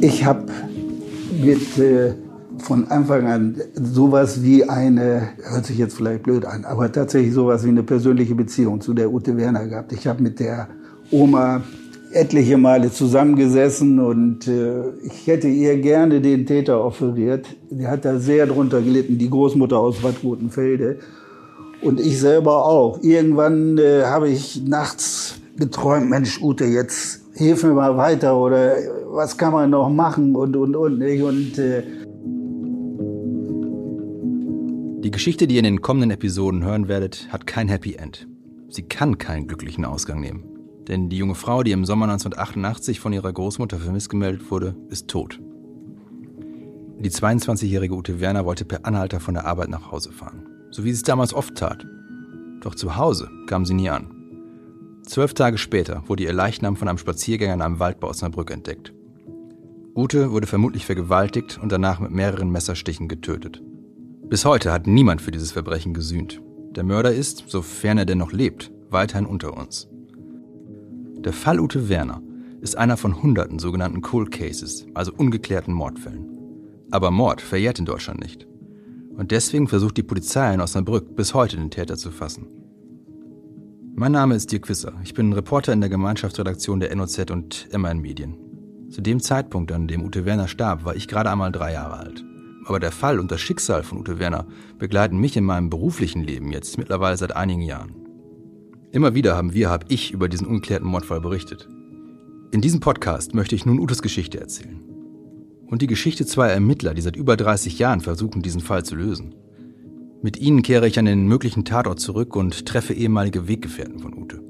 Ich habe mit äh, von Anfang an sowas wie eine, hört sich jetzt vielleicht blöd an, aber tatsächlich sowas wie eine persönliche Beziehung zu der Ute Werner gehabt. Ich habe mit der Oma etliche Male zusammengesessen und äh, ich hätte ihr gerne den Täter offeriert. Die hat da sehr drunter gelitten, die Großmutter aus Bad Rotenfelde. Und ich selber auch. Irgendwann äh, habe ich nachts geträumt, Mensch, Ute, jetzt hilf mir mal weiter oder was kann man noch machen und, und, und. Nicht? Und äh, die Geschichte, die ihr in den kommenden Episoden hören werdet, hat kein Happy End. Sie kann keinen glücklichen Ausgang nehmen. Denn die junge Frau, die im Sommer 1988 von ihrer Großmutter vermisst gemeldet wurde, ist tot. Die 22-jährige Ute Werner wollte per Anhalter von der Arbeit nach Hause fahren. So wie sie es damals oft tat. Doch zu Hause kam sie nie an. Zwölf Tage später wurde ihr Leichnam von einem Spaziergänger in einem Wald bei Osnabrück entdeckt. Ute wurde vermutlich vergewaltigt und danach mit mehreren Messerstichen getötet. Bis heute hat niemand für dieses Verbrechen gesühnt. Der Mörder ist, sofern er denn noch lebt, weiterhin unter uns. Der Fall Ute Werner ist einer von hunderten sogenannten Cold Cases, also ungeklärten Mordfällen. Aber Mord verjährt in Deutschland nicht. Und deswegen versucht die Polizei in Osnabrück bis heute den Täter zu fassen. Mein Name ist Dirk Wisser. Ich bin Reporter in der Gemeinschaftsredaktion der NOZ und MAN Medien. Zu dem Zeitpunkt, an dem Ute Werner starb, war ich gerade einmal drei Jahre alt. Aber der Fall und das Schicksal von Ute Werner begleiten mich in meinem beruflichen Leben jetzt mittlerweile seit einigen Jahren. Immer wieder haben wir, habe ich über diesen ungeklärten Mordfall berichtet. In diesem Podcast möchte ich nun Utes Geschichte erzählen. Und die Geschichte zweier Ermittler, die seit über 30 Jahren versuchen, diesen Fall zu lösen. Mit ihnen kehre ich an den möglichen Tatort zurück und treffe ehemalige Weggefährten von Ute.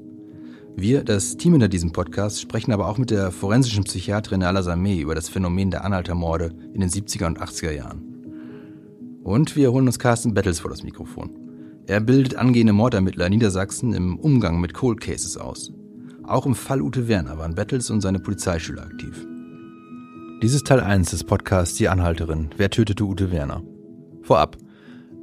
Wir, das Team hinter diesem Podcast, sprechen aber auch mit der forensischen Psychiaterin Ala Sameh über das Phänomen der Anhaltermorde in den 70er und 80er Jahren. Und wir holen uns Carsten Battles vor das Mikrofon. Er bildet angehende Mordermittler in Niedersachsen im Umgang mit Cold Cases aus. Auch im Fall Ute Werner waren Battles und seine Polizeischüler aktiv. Dies ist Teil 1 des Podcasts Die Anhalterin. Wer tötete Ute Werner? Vorab.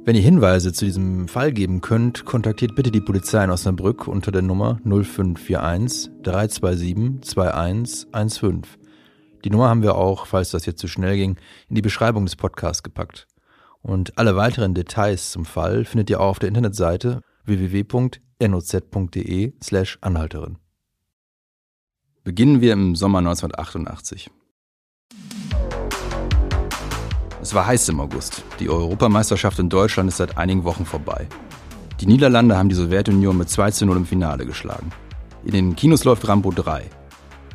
Wenn ihr Hinweise zu diesem Fall geben könnt, kontaktiert bitte die Polizei in Osnabrück unter der Nummer 0541 327 2115. Die Nummer haben wir auch, falls das jetzt zu schnell ging, in die Beschreibung des Podcasts gepackt. Und alle weiteren Details zum Fall findet ihr auch auf der Internetseite www.noz.de/anhalterin. Beginnen wir im Sommer 1988. Es war heiß im August. Die Europameisterschaft in Deutschland ist seit einigen Wochen vorbei. Die Niederlande haben die Sowjetunion mit 2 zu 0 im Finale geschlagen. In den Kinos läuft Rambo 3.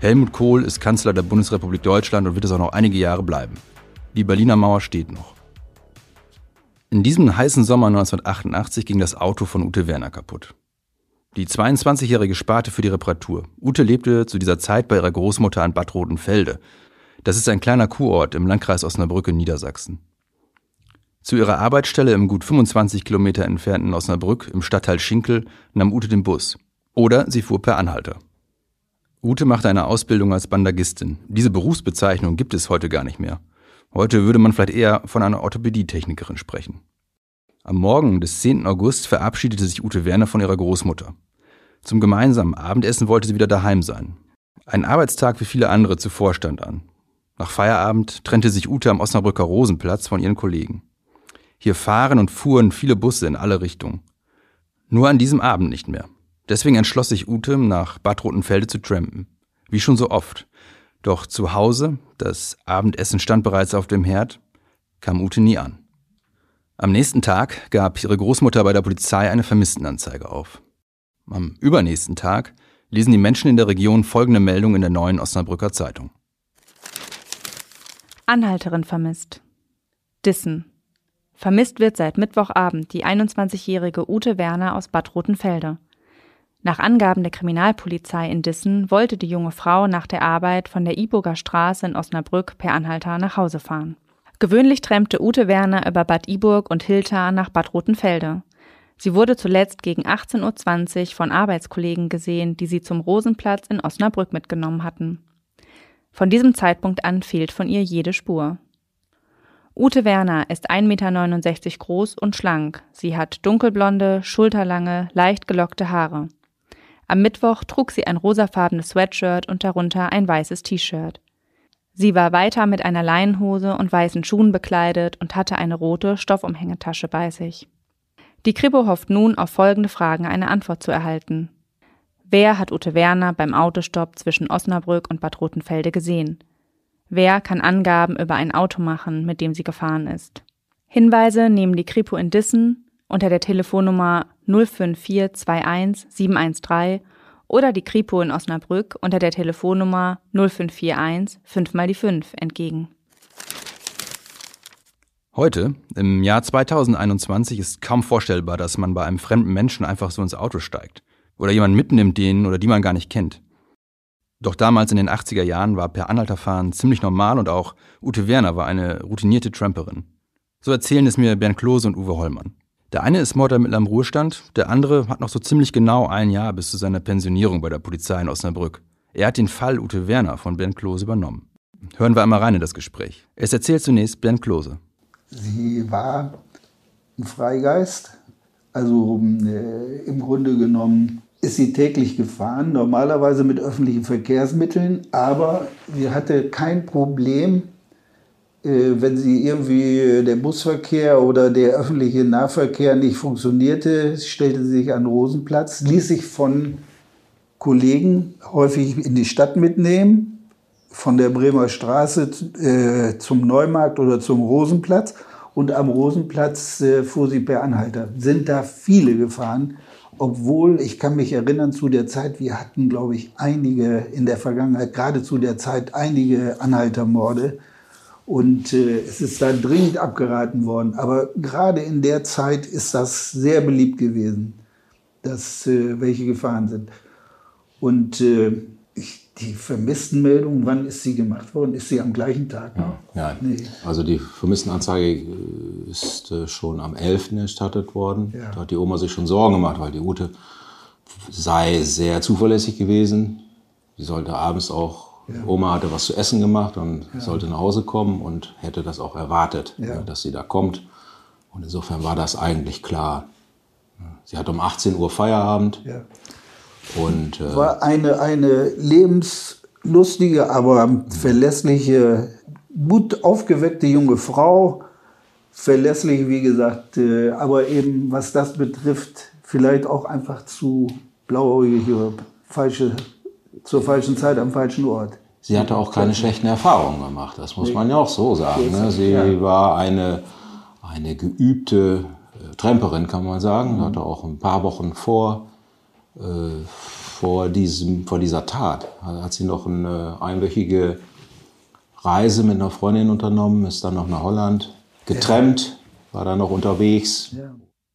Helmut Kohl ist Kanzler der Bundesrepublik Deutschland und wird es auch noch einige Jahre bleiben. Die Berliner Mauer steht noch. In diesem heißen Sommer 1988 ging das Auto von Ute Werner kaputt. Die 22-Jährige sparte für die Reparatur. Ute lebte zu dieser Zeit bei ihrer Großmutter an Bad Rotenfelde. Das ist ein kleiner Kurort im Landkreis Osnabrück in Niedersachsen. Zu ihrer Arbeitsstelle im gut 25 Kilometer entfernten Osnabrück im Stadtteil Schinkel nahm Ute den Bus. Oder sie fuhr per Anhalter. Ute machte eine Ausbildung als Bandagistin. Diese Berufsbezeichnung gibt es heute gar nicht mehr. Heute würde man vielleicht eher von einer Orthopädietechnikerin sprechen. Am Morgen des 10. August verabschiedete sich Ute Werner von ihrer Großmutter. Zum gemeinsamen Abendessen wollte sie wieder daheim sein. Ein Arbeitstag wie viele andere zuvor stand an. Nach Feierabend trennte sich Ute am Osnabrücker Rosenplatz von ihren Kollegen. Hier fahren und fuhren viele Busse in alle Richtungen. Nur an diesem Abend nicht mehr. Deswegen entschloss sich Ute, nach Bad Rotenfelde zu trampen. Wie schon so oft. Doch zu Hause, das Abendessen stand bereits auf dem Herd, kam Ute nie an. Am nächsten Tag gab ihre Großmutter bei der Polizei eine Vermisstenanzeige auf. Am übernächsten Tag lesen die Menschen in der Region folgende Meldung in der neuen Osnabrücker Zeitung. Anhalterin vermisst. Dissen. Vermisst wird seit Mittwochabend die 21-jährige Ute Werner aus Bad Rotenfelde. Nach Angaben der Kriminalpolizei in Dissen wollte die junge Frau nach der Arbeit von der Iburger Straße in Osnabrück per Anhalter nach Hause fahren. Gewöhnlich trennte Ute Werner über Bad Iburg und Hilter nach Bad Rotenfelde. Sie wurde zuletzt gegen 18.20 Uhr von Arbeitskollegen gesehen, die sie zum Rosenplatz in Osnabrück mitgenommen hatten. Von diesem Zeitpunkt an fehlt von ihr jede Spur. Ute Werner ist 1,69 Meter groß und schlank. Sie hat dunkelblonde, schulterlange, leicht gelockte Haare. Am Mittwoch trug sie ein rosafarbenes Sweatshirt und darunter ein weißes T-Shirt. Sie war weiter mit einer Leinenhose und weißen Schuhen bekleidet und hatte eine rote Stoffumhängetasche bei sich. Die Kripo hofft nun auf folgende Fragen eine Antwort zu erhalten. Wer hat Ute Werner beim Autostopp zwischen Osnabrück und Bad Rotenfelde gesehen? Wer kann Angaben über ein Auto machen, mit dem sie gefahren ist? Hinweise nehmen die Kripo in Dissen unter der Telefonnummer 05421 713 oder die Kripo in Osnabrück unter der Telefonnummer 0541 5 mal die 5 entgegen. Heute, im Jahr 2021, ist kaum vorstellbar, dass man bei einem fremden Menschen einfach so ins Auto steigt oder jemanden mitnimmt, den oder die man gar nicht kennt. Doch damals in den 80er Jahren war per Anhalterfahren ziemlich normal und auch Ute Werner war eine routinierte Tramperin. So erzählen es mir Bernd Klose und Uwe Hollmann. Der eine ist Mordermittler im Ruhestand, der andere hat noch so ziemlich genau ein Jahr bis zu seiner Pensionierung bei der Polizei in Osnabrück. Er hat den Fall Ute Werner von Bernd Klose übernommen. Hören wir einmal rein in das Gespräch. Es erzählt zunächst Bernd Klose. Sie war ein Freigeist, also äh, im Grunde genommen ist sie täglich gefahren, normalerweise mit öffentlichen Verkehrsmitteln, aber sie hatte kein Problem, äh, wenn sie irgendwie äh, der Busverkehr oder der öffentliche Nahverkehr nicht funktionierte, stellte sie sich an Rosenplatz, ließ sich von Kollegen häufig in die Stadt mitnehmen, von der Bremer Straße äh, zum Neumarkt oder zum Rosenplatz. Und am Rosenplatz fuhr sie per Anhalter. Sind da viele gefahren, obwohl ich kann mich erinnern zu der Zeit, wir hatten, glaube ich, einige in der Vergangenheit, gerade zu der Zeit, einige Anhaltermorde. Und äh, es ist da dringend abgeraten worden. Aber gerade in der Zeit ist das sehr beliebt gewesen, dass äh, welche gefahren sind. Und äh, die Vermisstenmeldung, wann ist sie gemacht worden? Ist sie am gleichen Tag noch? Ja, nee. Also die Vermisstenanzeige äh, ist äh, schon am 11. erstattet worden. Ja. Da hat die Oma sich schon Sorgen gemacht, weil die Ute sei sehr zuverlässig gewesen. Sie sollte abends auch ja. Oma hatte was zu essen gemacht und ja. sollte nach Hause kommen und hätte das auch erwartet, ja. dass sie da kommt. Und insofern war das eigentlich klar. Sie hat um 18 Uhr Feierabend. Und, äh, war eine, eine lebenslustige, aber verlässliche, gut aufgeweckte junge Frau. Verlässlich, wie gesagt, äh, aber eben was das betrifft, vielleicht auch einfach zu blauäugig oder falsche zur falschen Zeit am falschen Ort. Sie hatte auch keine schlechten Erfahrungen gemacht, das muss man ja auch so sagen. Ne? Sie war eine, eine geübte äh, Tramperin, kann man sagen. Mhm. Hatte auch ein paar Wochen vor, vor, diesem, vor dieser Tat, hat sie noch eine einwöchige Reise mit einer Freundin unternommen, ist dann noch nach Holland getrennt, ja. war dann noch unterwegs.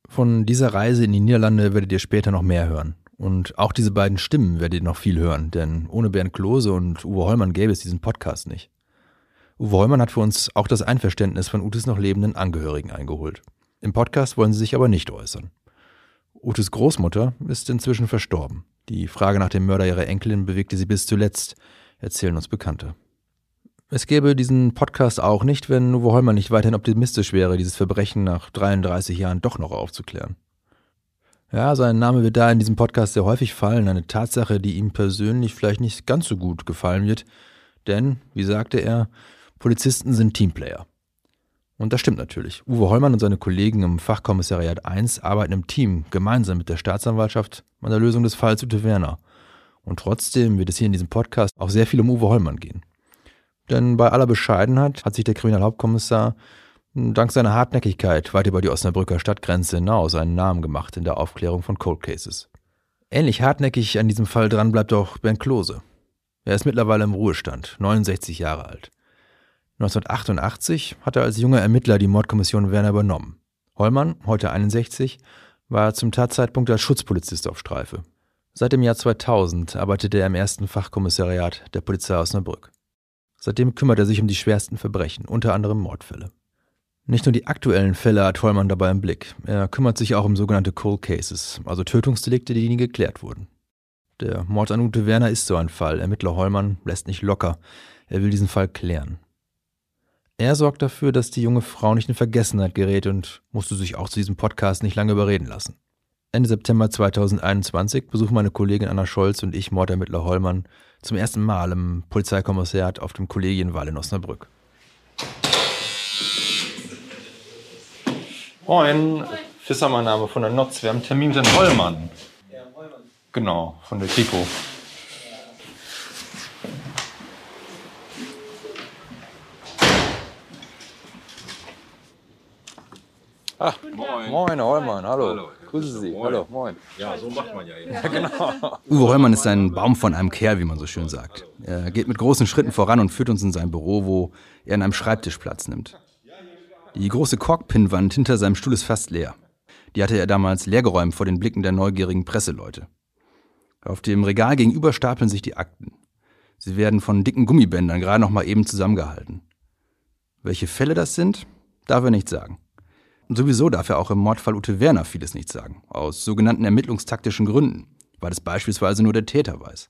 Von dieser Reise in die Niederlande werdet ihr später noch mehr hören. Und auch diese beiden Stimmen werdet ihr noch viel hören, denn ohne Bernd Klose und Uwe Hollmann gäbe es diesen Podcast nicht. Uwe Hollmann hat für uns auch das Einverständnis von Utes noch lebenden Angehörigen eingeholt. Im Podcast wollen sie sich aber nicht äußern. Utes Großmutter ist inzwischen verstorben. Die Frage nach dem Mörder ihrer Enkelin bewegte sie bis zuletzt, erzählen uns Bekannte. Es gäbe diesen Podcast auch nicht, wenn Uwe Hollmann nicht weiterhin optimistisch wäre, dieses Verbrechen nach 33 Jahren doch noch aufzuklären. Ja, sein Name wird da in diesem Podcast sehr häufig fallen, eine Tatsache, die ihm persönlich vielleicht nicht ganz so gut gefallen wird, denn, wie sagte er, Polizisten sind Teamplayer. Und das stimmt natürlich. Uwe Hollmann und seine Kollegen im Fachkommissariat 1 arbeiten im Team gemeinsam mit der Staatsanwaltschaft an der Lösung des Falls Ute Werner. Und trotzdem wird es hier in diesem Podcast auch sehr viel um Uwe Hollmann gehen. Denn bei aller Bescheidenheit hat sich der Kriminalhauptkommissar dank seiner Hartnäckigkeit weit über die Osnabrücker Stadtgrenze hinaus einen Namen gemacht in der Aufklärung von Cold Cases. Ähnlich hartnäckig an diesem Fall dran bleibt auch Bernd Klose. Er ist mittlerweile im Ruhestand, 69 Jahre alt. 1988 hat er als junger Ermittler die Mordkommission Werner übernommen. Hollmann, heute 61, war zum Tatzeitpunkt als Schutzpolizist auf Streife. Seit dem Jahr 2000 arbeitete er im ersten Fachkommissariat der Polizei Osnabrück. Seitdem kümmert er sich um die schwersten Verbrechen, unter anderem Mordfälle. Nicht nur die aktuellen Fälle hat Vollmann dabei im Blick. Er kümmert sich auch um sogenannte Cold Cases, also Tötungsdelikte, die nie geklärt wurden. Der Mord an Ute Werner ist so ein Fall. Ermittler Hollmann lässt nicht locker. Er will diesen Fall klären. Er sorgt dafür, dass die junge Frau nicht in Vergessenheit gerät und musste sich auch zu diesem Podcast nicht lange überreden lassen. Ende September 2021 besuchen meine Kollegin Anna Scholz und ich Mordermittler Hollmann zum ersten Mal im Polizeikommissariat auf dem Kollegienwahl in Osnabrück. Moin, Fisser mein Name von der Notz. Wir haben einen Termin mit Herrn Hollmann. Genau, von der Kripo. Ah, moin. Moin, Hollmann, hallo. hallo. Grüße Sie. Moin. Hallo, moin. Ja, so macht man ja eben. Ja, genau. Uwe Hollmann ist ein Baum von einem Kerl, wie man so schön sagt. Er geht mit großen Schritten voran und führt uns in sein Büro, wo er an einem Schreibtisch Platz nimmt. Die große Korkpinwand hinter seinem Stuhl ist fast leer. Die hatte er damals leergeräumt vor den Blicken der neugierigen Presseleute. Auf dem Regal gegenüber stapeln sich die Akten. Sie werden von dicken Gummibändern gerade noch mal eben zusammengehalten. Welche Fälle das sind, darf er nicht sagen. Sowieso darf er auch im Mordfall Ute Werner vieles nicht sagen, aus sogenannten ermittlungstaktischen Gründen, weil es beispielsweise nur der Täter weiß.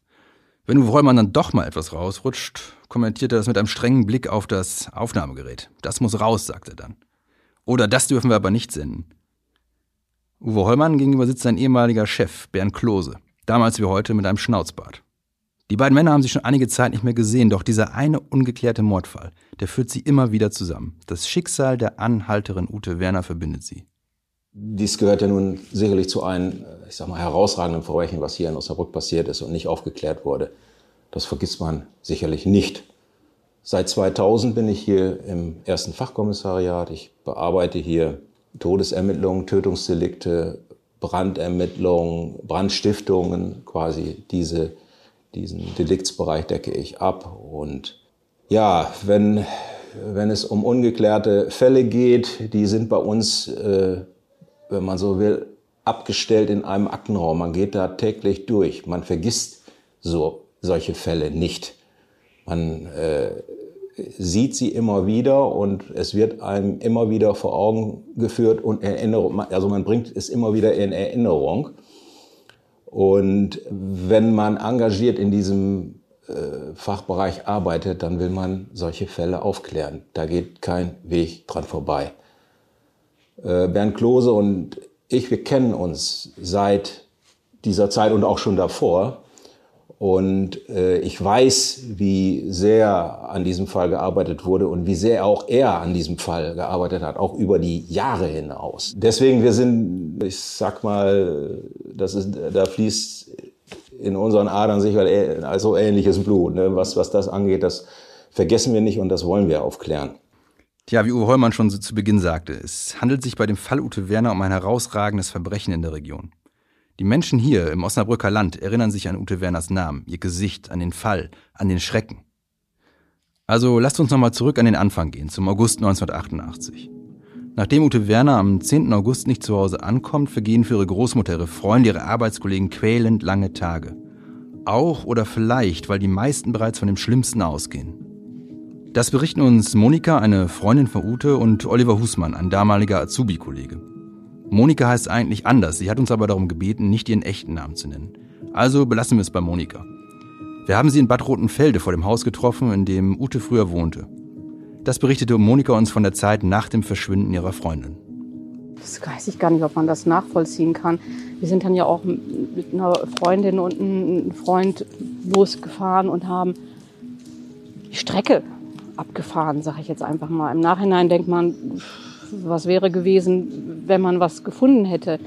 Wenn Uwe Reumann dann doch mal etwas rausrutscht, kommentiert er das mit einem strengen Blick auf das Aufnahmegerät. Das muss raus, sagt er dann. Oder das dürfen wir aber nicht senden. Uwe Hollmann gegenüber sitzt sein ehemaliger Chef, Bernd Klose, damals wie heute mit einem Schnauzbart. Die beiden Männer haben sich schon einige Zeit nicht mehr gesehen, doch dieser eine ungeklärte Mordfall, der führt sie immer wieder zusammen. Das Schicksal der Anhalterin Ute Werner verbindet sie. Dies gehört ja nun sicherlich zu einem, ich sag mal, herausragenden Verbrechen, was hier in Osnabrück passiert ist und nicht aufgeklärt wurde. Das vergisst man sicherlich nicht. Seit 2000 bin ich hier im ersten Fachkommissariat. Ich bearbeite hier Todesermittlungen, Tötungsdelikte, Brandermittlungen, Brandstiftungen, quasi diese diesen Deliktsbereich decke ich ab. Und ja, wenn, wenn es um ungeklärte Fälle geht, die sind bei uns, äh, wenn man so will, abgestellt in einem Aktenraum. Man geht da täglich durch. Man vergisst so solche Fälle nicht. Man äh, sieht sie immer wieder und es wird einem immer wieder vor Augen geführt und Erinnerung, also man bringt es immer wieder in Erinnerung. Und wenn man engagiert in diesem äh, Fachbereich arbeitet, dann will man solche Fälle aufklären. Da geht kein Weg dran vorbei. Äh, Bernd Klose und ich, wir kennen uns seit dieser Zeit und auch schon davor. Und äh, ich weiß, wie sehr an diesem Fall gearbeitet wurde und wie sehr auch er an diesem Fall gearbeitet hat, auch über die Jahre hinaus. Deswegen, wir sind, ich sag mal, das ist, da fließt in unseren Adern sicher also ähnliches Blut. Ne? Was, was das angeht, das vergessen wir nicht und das wollen wir aufklären. Tja, wie Uwe Heumann schon zu Beginn sagte, es handelt sich bei dem Fall Ute Werner um ein herausragendes Verbrechen in der Region. Die Menschen hier im Osnabrücker Land erinnern sich an Ute Werners Namen, ihr Gesicht, an den Fall, an den Schrecken. Also lasst uns nochmal zurück an den Anfang gehen, zum August 1988. Nachdem Ute Werner am 10. August nicht zu Hause ankommt, vergehen für ihre Großmutter, ihre Freunde, ihre Arbeitskollegen quälend lange Tage. Auch oder vielleicht, weil die meisten bereits von dem Schlimmsten ausgehen. Das berichten uns Monika, eine Freundin von Ute, und Oliver Husmann, ein damaliger Azubi-Kollege. Monika heißt eigentlich anders, sie hat uns aber darum gebeten, nicht ihren echten Namen zu nennen. Also belassen wir es bei Monika. Wir haben sie in Bad Rotenfelde vor dem Haus getroffen, in dem Ute früher wohnte. Das berichtete Monika uns von der Zeit nach dem Verschwinden ihrer Freundin. Das weiß ich gar nicht, ob man das nachvollziehen kann. Wir sind dann ja auch mit einer Freundin und einem Freund losgefahren und haben die Strecke abgefahren, sage ich jetzt einfach mal. Im Nachhinein denkt man, was wäre gewesen, wenn man was gefunden hätte.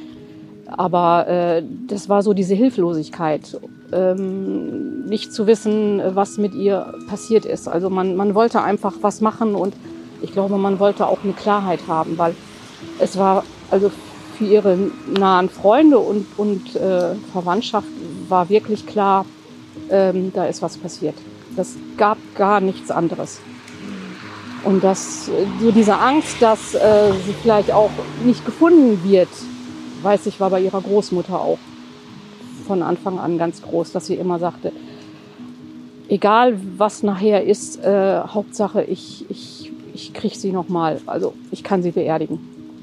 Aber äh, das war so diese Hilflosigkeit, ähm, nicht zu wissen, was mit ihr passiert ist. Also man, man wollte einfach was machen und ich glaube, man wollte auch eine Klarheit haben, weil es war also für ihre nahen Freunde und, und äh, Verwandtschaft war wirklich klar, ähm, da ist was passiert. Das gab gar nichts anderes. Und dass so diese Angst, dass äh, sie vielleicht auch nicht gefunden wird, weiß ich, war bei ihrer Großmutter auch von Anfang an ganz groß, dass sie immer sagte, egal was nachher ist, äh, Hauptsache ich, ich, ich kriege sie nochmal, also ich kann sie beerdigen.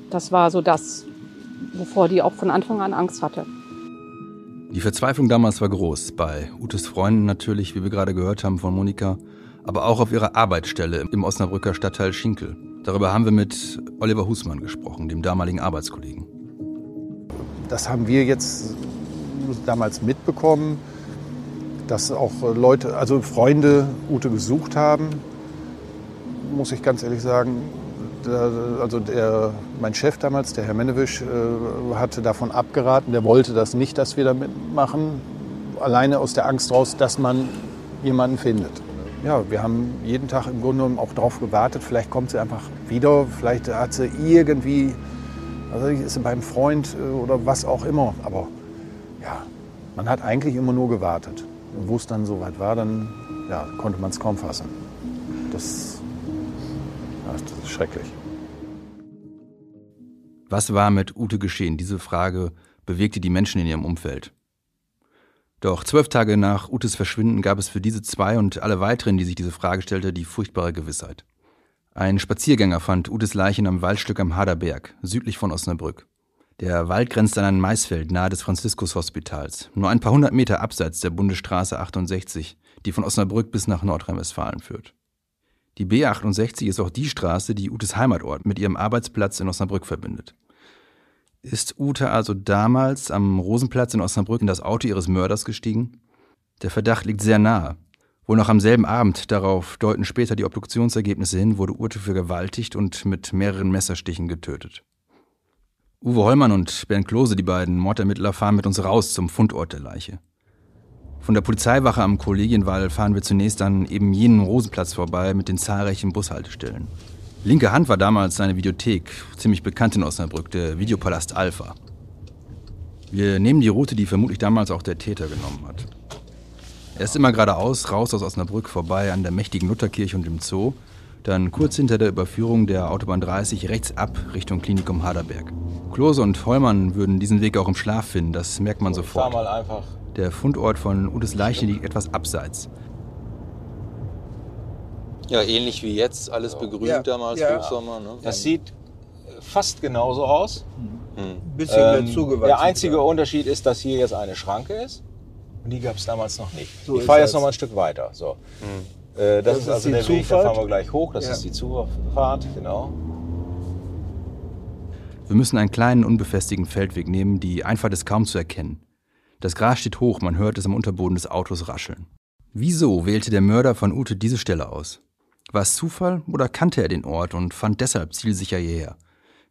Das war so das, wovor die auch von Anfang an Angst hatte. Die Verzweiflung damals war groß, bei Utes Freunden natürlich, wie wir gerade gehört haben von Monika, aber auch auf ihrer Arbeitsstelle im Osnabrücker Stadtteil Schinkel. Darüber haben wir mit Oliver Husmann gesprochen, dem damaligen Arbeitskollegen. das haben wir jetzt damals mitbekommen, dass auch Leute, also Freunde Ute gesucht haben, muss ich ganz ehrlich sagen. Also der, mein Chef damals, der Herr Menewisch, äh, hatte davon abgeraten. Der wollte das nicht, dass wir da mitmachen. Alleine aus der Angst raus, dass man jemanden findet. Ja, wir haben jeden Tag im Grunde genommen auch darauf gewartet. Vielleicht kommt sie einfach wieder. Vielleicht hat sie irgendwie, also ist sie beim Freund äh, oder was auch immer. Aber ja, man hat eigentlich immer nur gewartet. Und wo es dann soweit war, dann ja, konnte man es kaum fassen. Das, ja, das ist schrecklich. Was war mit Ute geschehen? Diese Frage bewegte die Menschen in ihrem Umfeld. Doch zwölf Tage nach Utes Verschwinden gab es für diese zwei und alle weiteren, die sich diese Frage stellte, die furchtbare Gewissheit. Ein Spaziergänger fand Utes Leiche am Waldstück am Haderberg, südlich von Osnabrück. Der Wald grenzt an ein Maisfeld nahe des Franziskus-Hospitals, nur ein paar hundert Meter abseits der Bundesstraße 68, die von Osnabrück bis nach Nordrhein-Westfalen führt. Die B68 ist auch die Straße, die Utes Heimatort mit ihrem Arbeitsplatz in Osnabrück verbindet. Ist Ute also damals am Rosenplatz in Osnabrück in das Auto ihres Mörders gestiegen? Der Verdacht liegt sehr nahe. Wohl noch am selben Abend, darauf deuten später die Obduktionsergebnisse hin, wurde Ute vergewaltigt und mit mehreren Messerstichen getötet. Uwe Hollmann und Bernd Klose, die beiden Mordermittler, fahren mit uns raus zum Fundort der Leiche. Von der Polizeiwache am Kollegienwall fahren wir zunächst an eben jenen Rosenplatz vorbei mit den zahlreichen Bushaltestellen. Linke Hand war damals eine Videothek, ziemlich bekannt in Osnabrück, der Videopalast Alpha. Wir nehmen die Route, die vermutlich damals auch der Täter genommen hat. Er ist immer geradeaus, raus aus Osnabrück, vorbei an der mächtigen Lutherkirche und dem Zoo, dann kurz hinter der Überführung der Autobahn 30 rechts ab Richtung Klinikum Haderberg. Klose und Vollmann würden diesen Weg auch im Schlaf finden, das merkt man sofort. Der Fundort von Utes Leiche liegt etwas abseits. Ja, ähnlich wie jetzt, alles begrünt Ja, damals, ja. Hochsommer. Ne? Das sieht fast genauso aus. Ein bisschen mehr Ähm, zugewachsen. der einzige Unterschied ist, dass hier jetzt eine Schranke ist. Und die gab es damals noch nicht. So ich fahre jetzt noch mal ein Stück weiter. So. Äh, das, Das ist ist also die der Weg, da Zufahrt. fahren wir gleich hoch. Das Ja. ist die Zufahrt, genau. Wir müssen einen kleinen, unbefestigten Feldweg nehmen, die Einfahrt ist kaum zu erkennen. Das Gras steht hoch, man hört es am Unterboden des Autos rascheln. Wieso wählte der Mörder von Ute diese Stelle aus? War es Zufall oder kannte er den Ort und fand deshalb zielsicher hierher?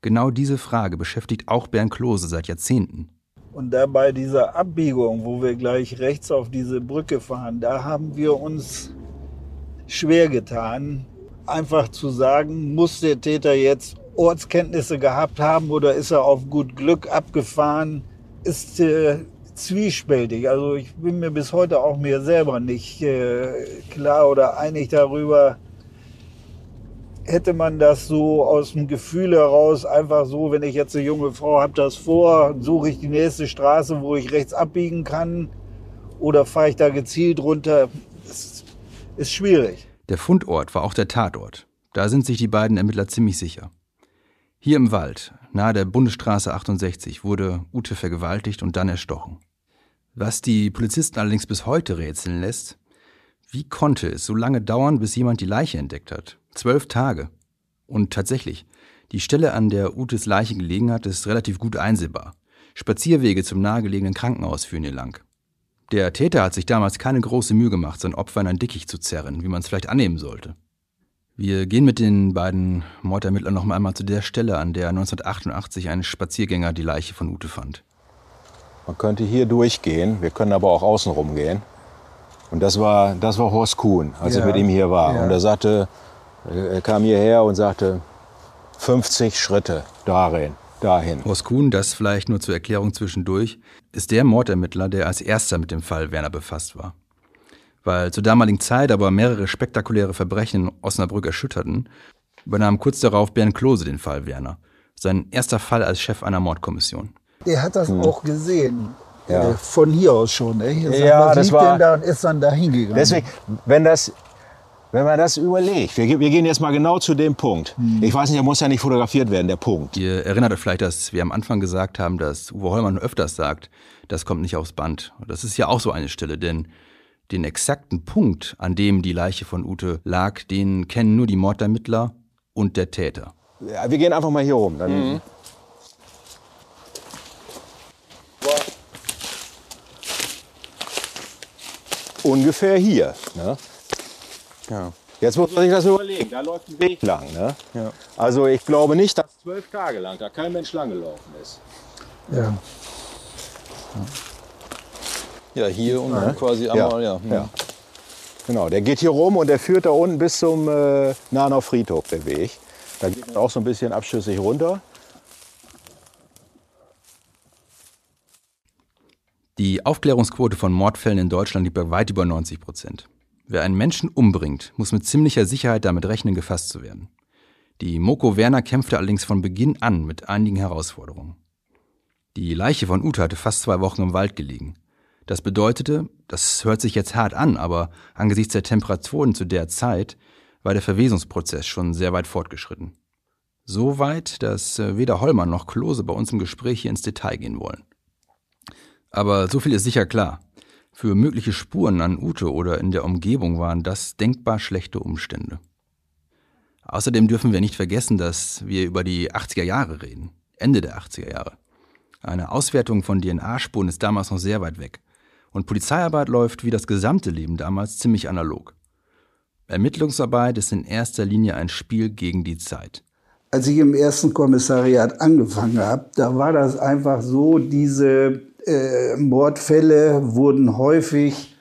Genau diese Frage beschäftigt auch Bernd Klose seit Jahrzehnten. Und da bei dieser Abbiegung, wo wir gleich rechts auf diese Brücke fahren, da haben wir uns schwer getan, einfach zu sagen, muss der Täter jetzt Ortskenntnisse gehabt haben oder ist er auf gut Glück abgefahren, ist äh, zwiespältig. Also ich bin mir bis heute auch mir selber nicht äh, klar oder einig darüber, hätte man das so aus dem Gefühl heraus einfach so, wenn ich jetzt eine junge Frau habe das vor, suche ich die nächste Straße, wo ich rechts abbiegen kann oder fahre ich da gezielt runter, das ist schwierig. Der Fundort war auch der Tatort. Da sind sich die beiden Ermittler ziemlich sicher. Hier im Wald, nahe der Bundesstraße 68, wurde Ute vergewaltigt und dann erstochen. Was die Polizisten allerdings bis heute rätseln lässt, wie konnte es so lange dauern, bis jemand die Leiche entdeckt hat? Zwölf Tage. Und tatsächlich, die Stelle, an der Utes Leiche gelegen hat, ist relativ gut einsehbar. Spazierwege zum nahegelegenen Krankenhaus führen hier lang. Der Täter hat sich damals keine große Mühe gemacht, sein Opfer in ein Dickicht zu zerren, wie man es vielleicht annehmen sollte. Wir gehen mit den beiden Mordermittlern noch einmal zu der Stelle, an der 1988 ein Spaziergänger die Leiche von Ute fand. Man könnte hier durchgehen, wir können aber auch außen rumgehen. Und das war, das war Horst Kuhn, als Ja, ich mit ihm hier war. ja. Und er sagte, er kam hierher und sagte, 50 Schritte darin, dahin. Horst Kuhn, das vielleicht nur zur Erklärung zwischendurch, ist der Mordermittler, der als erster mit dem Fall Werner befasst war. Weil zur damaligen Zeit aber mehrere spektakuläre Verbrechen in Osnabrück erschütterten, übernahm kurz darauf Bernd Klose den Fall Werner. Sein erster Fall als Chef einer Mordkommission. Der hat das auch gesehen. Ja. Von hier aus schon. Ey. Sagt, Ja, was das war- denn da und ist dann da hingegangen. Deswegen, wenn das, wenn man das überlegt, wir, wir gehen jetzt mal genau zu dem Punkt. Ich weiß nicht, er muss ja nicht fotografiert werden, der Punkt. Ihr erinnert euch vielleicht, dass wir am Anfang gesagt haben, dass Uwe Hollmann öfters sagt, das kommt nicht aufs Band. Das ist ja auch so eine Stelle, denn den exakten Punkt, an dem die Leiche von Ute lag, den kennen nur die Mordermittler und der Täter. Ja, wir gehen einfach mal hier rum. Dann, ungefähr hier. Ne? Ja. Jetzt muss man sich das überlegen, da läuft ein Weg lang. Ne? Ja. Also ich glaube nicht, dass zwölf Tage lang da kein Mensch lang gelaufen ist. Ja. Ja, hier und ja. quasi einmal, ja. ja. ja. Genau, der geht hier rum und der führt da unten bis zum äh, Nahenau Friedhof, der Weg. Da geht man auch so ein bisschen abschüssig runter. Die Aufklärungsquote von Mordfällen in Deutschland liegt bei weit über 90 Prozent. Wer einen Menschen umbringt, muss mit ziemlicher Sicherheit damit rechnen, gefasst zu werden. Die Moko Werner kämpfte allerdings von Beginn an mit einigen Herausforderungen. Die Leiche von Ute hatte fast zwei Wochen im Wald gelegen. Das bedeutete, das hört sich jetzt hart an, aber angesichts der Temperaturen zu der Zeit war der Verwesungsprozess schon sehr weit fortgeschritten. So weit, dass äh, weder Hollmann noch Klose bei uns im Gespräch hier ins Detail gehen wollen. Aber so viel ist sicher klar. Für mögliche Spuren an Ute oder in der Umgebung waren das denkbar schlechte Umstände. Außerdem dürfen wir nicht vergessen, dass wir über die 80er Jahre reden. Ende der 80er Jahre. Eine Auswertung von DNA-Spuren ist damals noch sehr weit weg. Und Polizeiarbeit läuft wie das gesamte Leben damals ziemlich analog. Ermittlungsarbeit ist in erster Linie ein Spiel gegen die Zeit. Als ich im ersten Kommissariat angefangen habe, da war das einfach so, diese äh, Mordfälle wurden häufig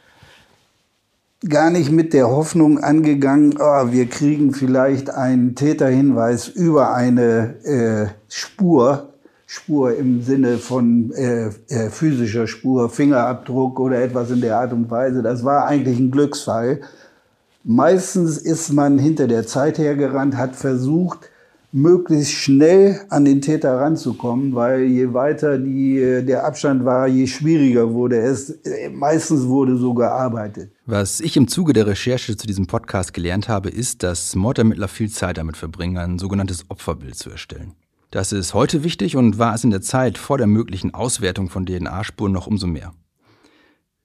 gar nicht mit der Hoffnung angegangen, oh, wir kriegen vielleicht einen Täterhinweis über eine äh, Spur, Spur im Sinne von äh, äh, physischer Spur, Fingerabdruck oder etwas in der Art und Weise. Das war eigentlich ein Glücksfall. Meistens ist man hinter der Zeit hergerannt, hat versucht, möglichst schnell an den Täter ranzukommen, weil je weiter die, der Abstand war, je schwieriger wurde es. Meistens wurde so gearbeitet. Was ich im Zuge der Recherche zu diesem Podcast gelernt habe, ist, dass Mordermittler viel Zeit damit verbringen, ein sogenanntes Opferbild zu erstellen. Das ist heute wichtig und war es in der Zeit vor der möglichen Auswertung von DNA-Spuren noch umso mehr.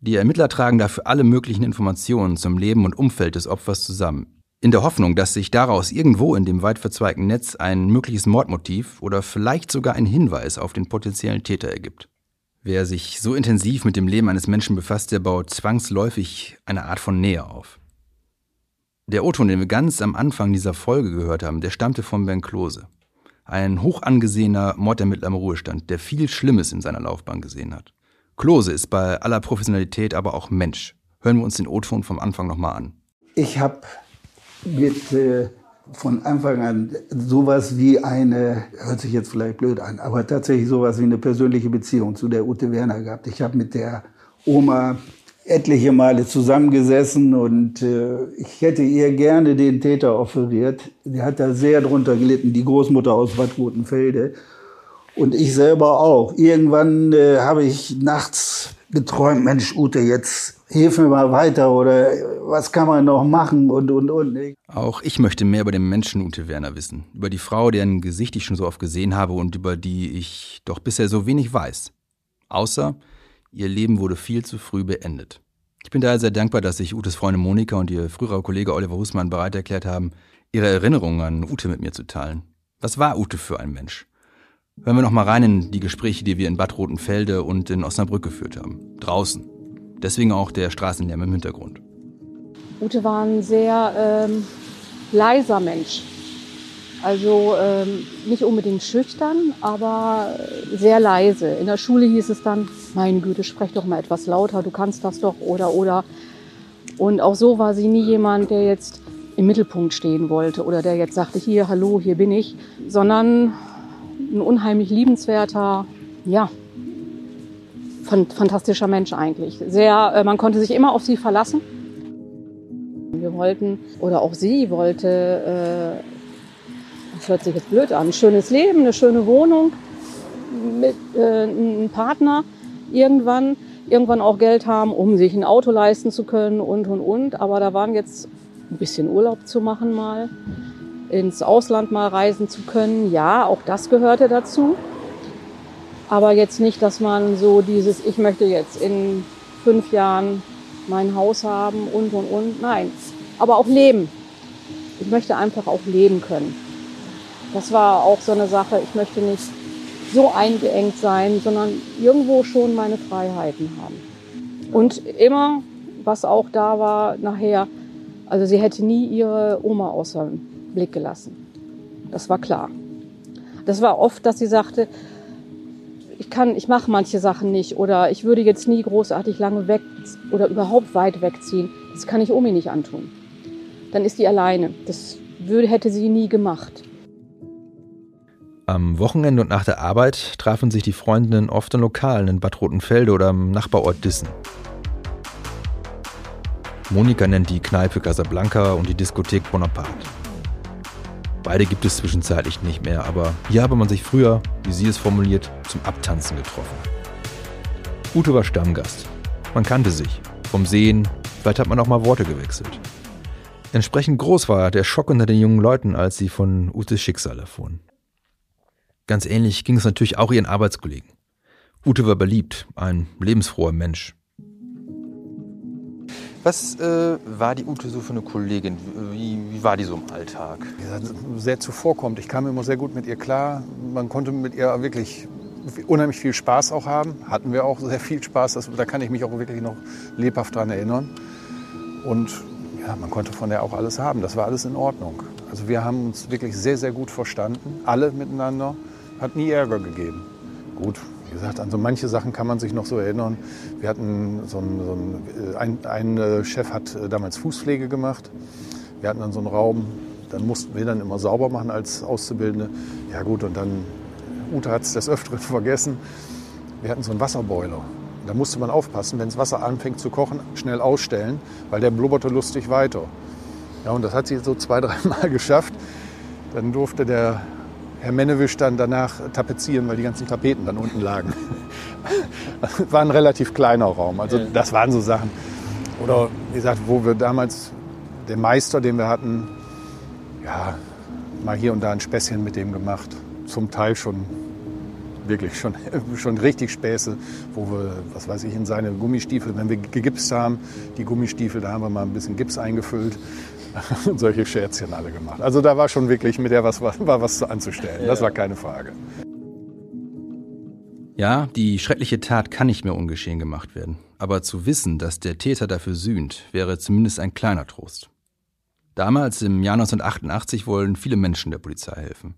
Die Ermittler tragen dafür alle möglichen Informationen zum Leben und Umfeld des Opfers zusammen, in der Hoffnung, dass sich daraus irgendwo in dem weit verzweigten Netz ein mögliches Mordmotiv oder vielleicht sogar ein Hinweis auf den potenziellen Täter ergibt. Wer sich so intensiv mit dem Leben eines Menschen befasst, der baut zwangsläufig eine Art von Nähe auf. Der O-Ton, den wir ganz am Anfang dieser Folge gehört haben, der stammte von Ben Klose. Ein hoch angesehener Mordermittler im Ruhestand, der viel Schlimmes in seiner Laufbahn gesehen hat. Klose ist bei aller Professionalität aber auch Mensch. Hören wir uns den O-Ton vom Anfang nochmal an. Ich habe mit äh, von Anfang an sowas wie eine, hört sich jetzt vielleicht blöd an, aber tatsächlich sowas wie eine persönliche Beziehung zu der Ute Werner gehabt. Ich habe mit der Oma etliche Male zusammengesessen und äh, ich hätte ihr gerne den Täter offeriert. Die hat da sehr drunter gelitten, die Großmutter aus Bad Rotenfelde. Und ich selber auch. Irgendwann äh, habe ich nachts geträumt, Mensch, Ute, jetzt hilf mir mal weiter oder was kann man noch machen und, und, und. Auch ich möchte mehr über den Menschen Ute Werner wissen. Über die Frau, deren Gesicht ich schon so oft gesehen habe und über die ich doch bisher so wenig weiß. Außer, Ihr Leben wurde viel zu früh beendet. Ich bin daher sehr dankbar, dass sich Utes Freundin Monika und ihr früherer Kollege Oliver Husmann bereit erklärt haben, ihre Erinnerungen an Ute mit mir zu teilen. Was war Ute für ein Mensch? Hören wir noch mal rein in die Gespräche, die wir in Bad Rotenfelde und in Osnabrück geführt haben. Draußen. Deswegen auch der Straßenlärm im Hintergrund. Ute war ein sehr ähm, leiser Mensch. Also ähm, nicht unbedingt schüchtern, aber sehr leise. In der Schule hieß es dann, meine Güte, sprech doch mal etwas lauter, du kannst das doch oder oder. Und auch so war sie nie jemand, der jetzt im Mittelpunkt stehen wollte oder der jetzt sagte, hier, hallo, hier bin ich, sondern ein unheimlich liebenswerter, ja, fantastischer Mensch eigentlich. Sehr, äh, man konnte sich immer auf sie verlassen. Wir wollten, oder auch sie wollte, äh, das hört sich jetzt blöd an, ein schönes Leben, eine schöne Wohnung mit äh, einem Partner irgendwann, irgendwann auch Geld haben, um sich ein Auto leisten zu können und, und, und. Aber da waren jetzt ein bisschen Urlaub zu machen mal, ins Ausland mal reisen zu können. Ja, auch das gehörte dazu. Aber jetzt nicht, dass man so dieses, ich möchte jetzt in fünf Jahren mein Haus haben und, und, und. Nein, aber auch leben. Ich möchte einfach auch leben können. Das war auch so eine Sache, ich möchte nicht so eingeengt sein, sondern irgendwo schon meine Freiheiten haben. Und immer was auch da war nachher. Also sie hätte nie ihre Oma außer Blick gelassen. Das war klar. Das war oft, dass sie sagte, ich kann, ich mache manche Sachen nicht oder ich würde jetzt nie großartig lange weg oder überhaupt weit wegziehen. Das kann ich Omi nicht antun. Dann ist die alleine. Das würde, hätte sie nie gemacht. Am Wochenende und nach der Arbeit trafen sich die Freundinnen oft in Lokalen in Bad Rotenfelde oder am Nachbarort Dissen. Monika nennt die Kneipe Casablanca und die Diskothek Bonaparte. Beide gibt es zwischenzeitlich nicht mehr, aber hier habe man sich früher, wie sie es formuliert, zum Abtanzen getroffen. Ute war Stammgast. Man kannte sich. Vom Sehen, vielleicht hat man auch mal Worte gewechselt. Entsprechend groß war der Schock unter den jungen Leuten, als sie von Utes Schicksal erfuhren. Ganz ähnlich ging es natürlich auch ihren Arbeitskollegen. Ute war beliebt, ein lebensfroher Mensch. Was äh, war die Ute so für eine Kollegin? Wie, wie war die so im Alltag? Sehr zuvorkommt. Ich kam immer sehr gut mit ihr klar. Man konnte mit ihr wirklich unheimlich viel Spaß auch haben. Hatten wir auch sehr viel Spaß. Das, da kann ich mich auch wirklich noch lebhaft dran erinnern. Und ja, man konnte von der auch alles haben. Das war alles in Ordnung. Also wir haben uns wirklich sehr, sehr gut verstanden. Alle miteinander. Hat nie Ärger gegeben. Gut, wie gesagt, an so manche Sachen kann man sich noch so erinnern. Wir hatten so einen, so einen ein, ein äh, Chef hat äh, damals Fußpflege gemacht. Wir hatten dann so einen Raum, dann mussten wir dann immer sauber machen als Auszubildende. Ja gut, und dann, Ute hat es des Öfteren vergessen, wir hatten so einen Wasserboiler. Da musste man aufpassen, wenn das Wasser anfängt zu kochen, schnell ausstellen, weil der blubberte lustig weiter. Ja, und das hat sie so zwei, dreimal geschafft. Dann durfte der Herr Mennewisch dann danach tapezieren, weil die ganzen Tapeten dann unten lagen. Das war ein relativ kleiner Raum. Also das waren so Sachen. Oder wie gesagt, wo wir damals den Meister, den wir hatten, ja, mal hier und da ein Späßchen mit dem gemacht. Zum Teil schon wirklich schon, schon richtig Späße, wo wir, was weiß ich, in seine Gummistiefel, wenn wir gegipst haben, die Gummistiefel, da haben wir mal ein bisschen Gips eingefüllt und solche Scherzchen alle gemacht. Also da war schon wirklich mit der was, war was anzustellen. Das war keine Frage. Ja, die schreckliche Tat kann nicht mehr ungeschehen gemacht werden. Aber zu wissen, dass der Täter dafür sühnt, wäre zumindest ein kleiner Trost. Damals, im Jahr 1988, wollen viele Menschen der Polizei helfen.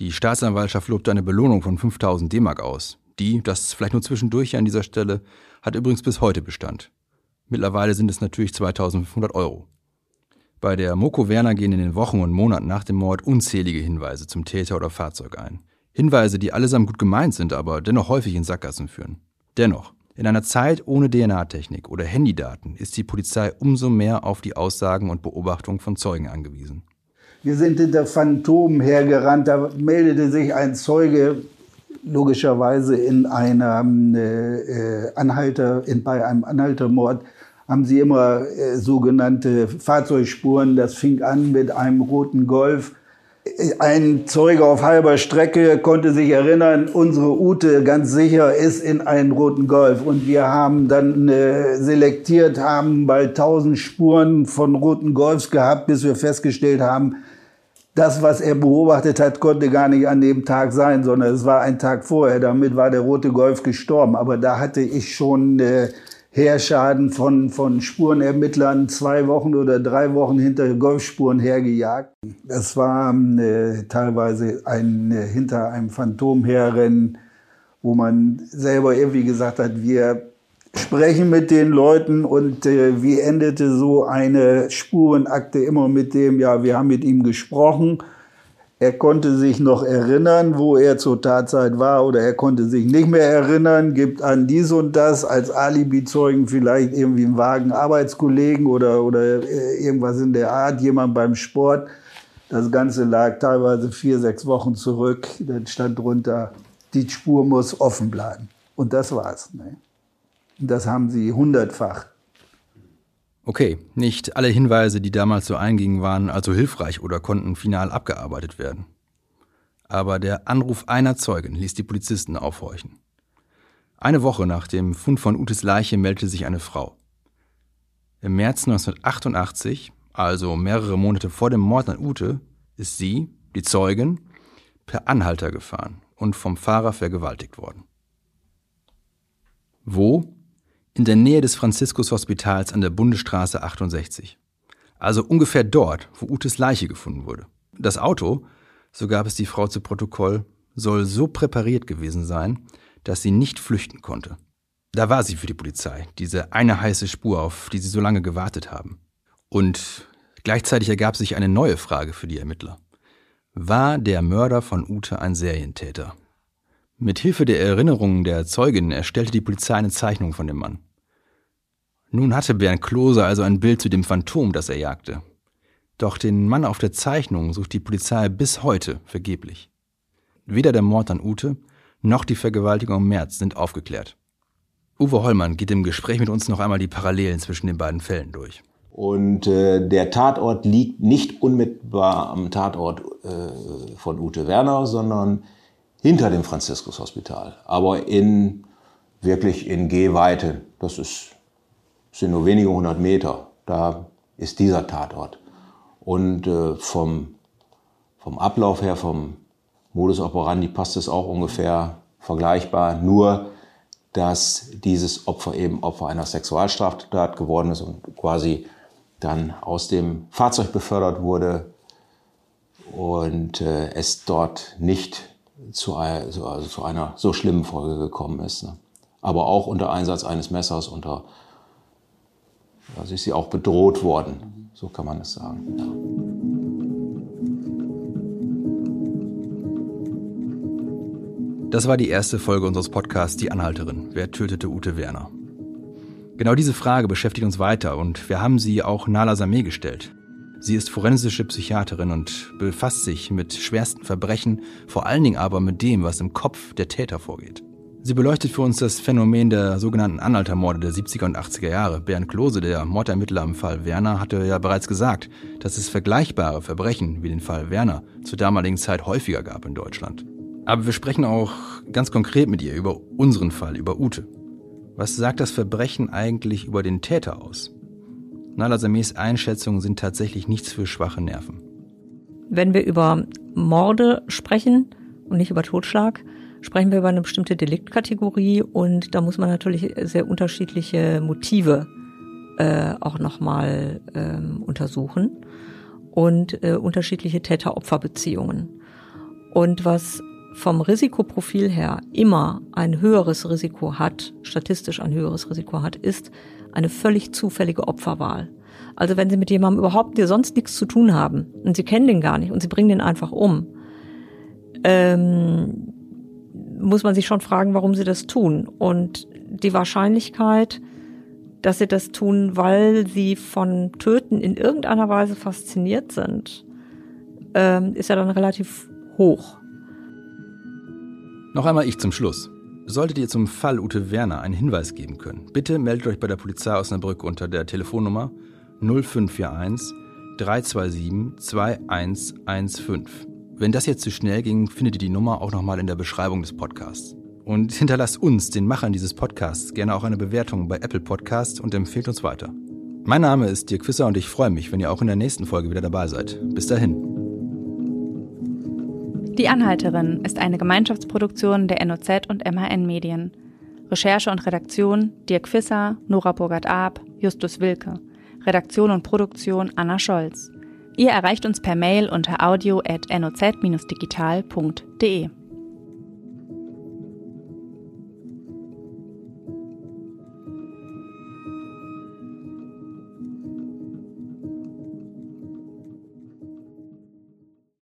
Die Staatsanwaltschaft lobte eine Belohnung von 5000 D-Mark aus. Die, das vielleicht nur zwischendurch an dieser Stelle, hat übrigens bis heute Bestand. Mittlerweile sind es natürlich 2500 Euro. Bei der Moko Werner gehen in den Wochen und Monaten nach dem Mord unzählige Hinweise zum Täter oder Fahrzeug ein. Hinweise, die allesamt gut gemeint sind, aber dennoch häufig in Sackgassen führen. Dennoch, in einer Zeit ohne DNA-Technik oder Handydaten ist die Polizei umso mehr auf die Aussagen und Beobachtungen von Zeugen angewiesen. Wir sind hinter Phantomen hergerannt, da meldete sich ein Zeuge logischerweise in einem äh, Anhalter, in, bei einem Anhaltermord haben sie immer äh, sogenannte Fahrzeugspuren. Das fing an mit einem roten Golf. Ein Zeuge auf halber Strecke konnte sich erinnern, unsere Ute ganz sicher ist in einen roten Golf. Und wir haben dann äh, selektiert, haben bald tausend Spuren von roten Golfs gehabt, bis wir festgestellt haben, das, was er beobachtet hat, konnte gar nicht an dem Tag sein, sondern es war ein Tag vorher. Damit war der rote Golf gestorben. Aber da hatte ich schon äh, Heerschaden von, von Spurenermittlern zwei Wochen oder drei Wochen hinter Golfspuren hergejagt. Das war äh, teilweise ein, äh, hinter einem Phantomherrennen, wo man selber irgendwie gesagt hat, wir sprechen mit den Leuten und äh, wie endete so eine Spurenakte immer mit dem, ja, wir haben mit ihm gesprochen er konnte sich noch erinnern, wo er zur Tatzeit war oder er konnte sich nicht mehr erinnern, gibt an dies und das als Alibi-Zeugen vielleicht irgendwie einen vagen Arbeitskollegen oder, oder äh, irgendwas in der Art, jemand beim Sport. Das Ganze lag teilweise vier, sechs Wochen zurück. Dann stand drunter, die Spur muss offen bleiben. Und das war's. Ne? Das haben sie hundertfach Okay, nicht alle Hinweise, die damals so eingingen, waren also hilfreich oder konnten final abgearbeitet werden. Aber der Anruf einer Zeugin ließ die Polizisten aufhorchen. Eine Woche nach dem Fund von Utes Leiche meldete sich eine Frau. Im März 1988, also mehrere Monate vor dem Mord an Ute, ist sie, die Zeugin, per Anhalter gefahren und vom Fahrer vergewaltigt worden. Wo? In der Nähe des Franziskus-Hospitals an der Bundesstraße 68. Also ungefähr dort, wo Utes Leiche gefunden wurde. Das Auto, so gab es die Frau zu Protokoll, soll so präpariert gewesen sein, dass sie nicht flüchten konnte. Da war sie für die Polizei, diese eine heiße Spur, auf die sie so lange gewartet haben. Und gleichzeitig ergab sich eine neue Frage für die Ermittler. War der Mörder von Ute ein Serientäter? Mit Hilfe der Erinnerungen der Zeugin erstellte die Polizei eine Zeichnung von dem Mann. Nun hatte Bernd Klose also ein Bild zu dem Phantom, das er jagte. Doch den Mann auf der Zeichnung sucht die Polizei bis heute vergeblich. Weder der Mord an Ute noch die Vergewaltigung im März sind aufgeklärt. Uwe Hollmann geht im Gespräch mit uns noch einmal die Parallelen zwischen den beiden Fällen durch. Und äh, der Tatort liegt nicht unmittelbar am Tatort äh, von Ute Werner, sondern hinter dem Franziskus-Hospital, aber in wirklich in Gehweite. Das ist, sind nur wenige hundert Meter. Da ist dieser Tatort. Und äh, vom, vom Ablauf her, vom Modus operandi passt es auch ungefähr vergleichbar. Nur dass dieses Opfer eben Opfer einer Sexualstraftat geworden ist und quasi dann aus dem Fahrzeug befördert wurde und äh, es dort nicht zu, also zu, einer so schlimmen Folge gekommen ist. Ne? Aber auch unter Einsatz eines Messers, unter, also ist sie auch bedroht worden, so kann man es sagen. Ja. Das war die erste Folge unseres Podcasts Die Anhalterin. Wer tötete Ute Werner? Genau diese Frage beschäftigt uns weiter und wir haben sie auch Nala Sameh gestellt. Sie ist forensische Psychiaterin und befasst sich mit schwersten Verbrechen, vor allen Dingen aber mit dem, was im Kopf der Täter vorgeht. Sie beleuchtet für uns das Phänomen der sogenannten Anhaltermorde der 70er und 80er Jahre. Bernd Klose, der Mordermittler im Fall Werner, hatte ja bereits gesagt, dass es vergleichbare Verbrechen wie den Fall Werner zur damaligen Zeit häufiger gab in Deutschland. Aber wir sprechen auch ganz konkret mit ihr über unseren Fall, über Ute. Was sagt das Verbrechen eigentlich über den Täter aus? Nala Sames Einschätzungen sind tatsächlich nichts für schwache Nerven. Wenn wir über Morde sprechen und nicht über Totschlag, sprechen wir über eine bestimmte Deliktkategorie und da muss man natürlich sehr unterschiedliche Motive äh, auch nochmal ähm, untersuchen und äh, unterschiedliche Täter-Opfer-Beziehungen. Und was vom Risikoprofil her immer ein höheres Risiko hat, statistisch ein höheres Risiko hat, ist eine völlig zufällige Opferwahl. Also wenn Sie mit jemandem überhaupt, der sonst nichts zu tun haben und Sie kennen den gar nicht und Sie bringen den einfach um, ähm, muss man sich schon fragen, warum Sie das tun. Und die Wahrscheinlichkeit, dass Sie das tun, weil Sie von Töten in irgendeiner Weise fasziniert sind, ähm, ist ja dann relativ hoch. Noch einmal ich zum Schluss. Solltet ihr zum Fall Ute Werner einen Hinweis geben können, bitte meldet euch bei der Polizei Osnabrück unter der Telefonnummer 0541 327 2115. Wenn das jetzt zu schnell ging, findet ihr die Nummer auch nochmal in der Beschreibung des Podcasts. Und hinterlasst uns, den Machern dieses Podcasts, gerne auch eine Bewertung bei Apple Podcasts und empfehlt uns weiter. Mein Name ist Dirk Fisser und ich freue mich, wenn ihr auch in der nächsten Folge wieder dabei seid. Bis dahin. Die Anhalterin ist eine Gemeinschaftsproduktion der NOZ und MHN Medien. Recherche und Redaktion Dirk Fisser, Nora Burgert-Ab, Justus Wilke. Redaktion und Produktion Anna Scholz. Ihr erreicht uns per Mail unter audio.noz-digital.de.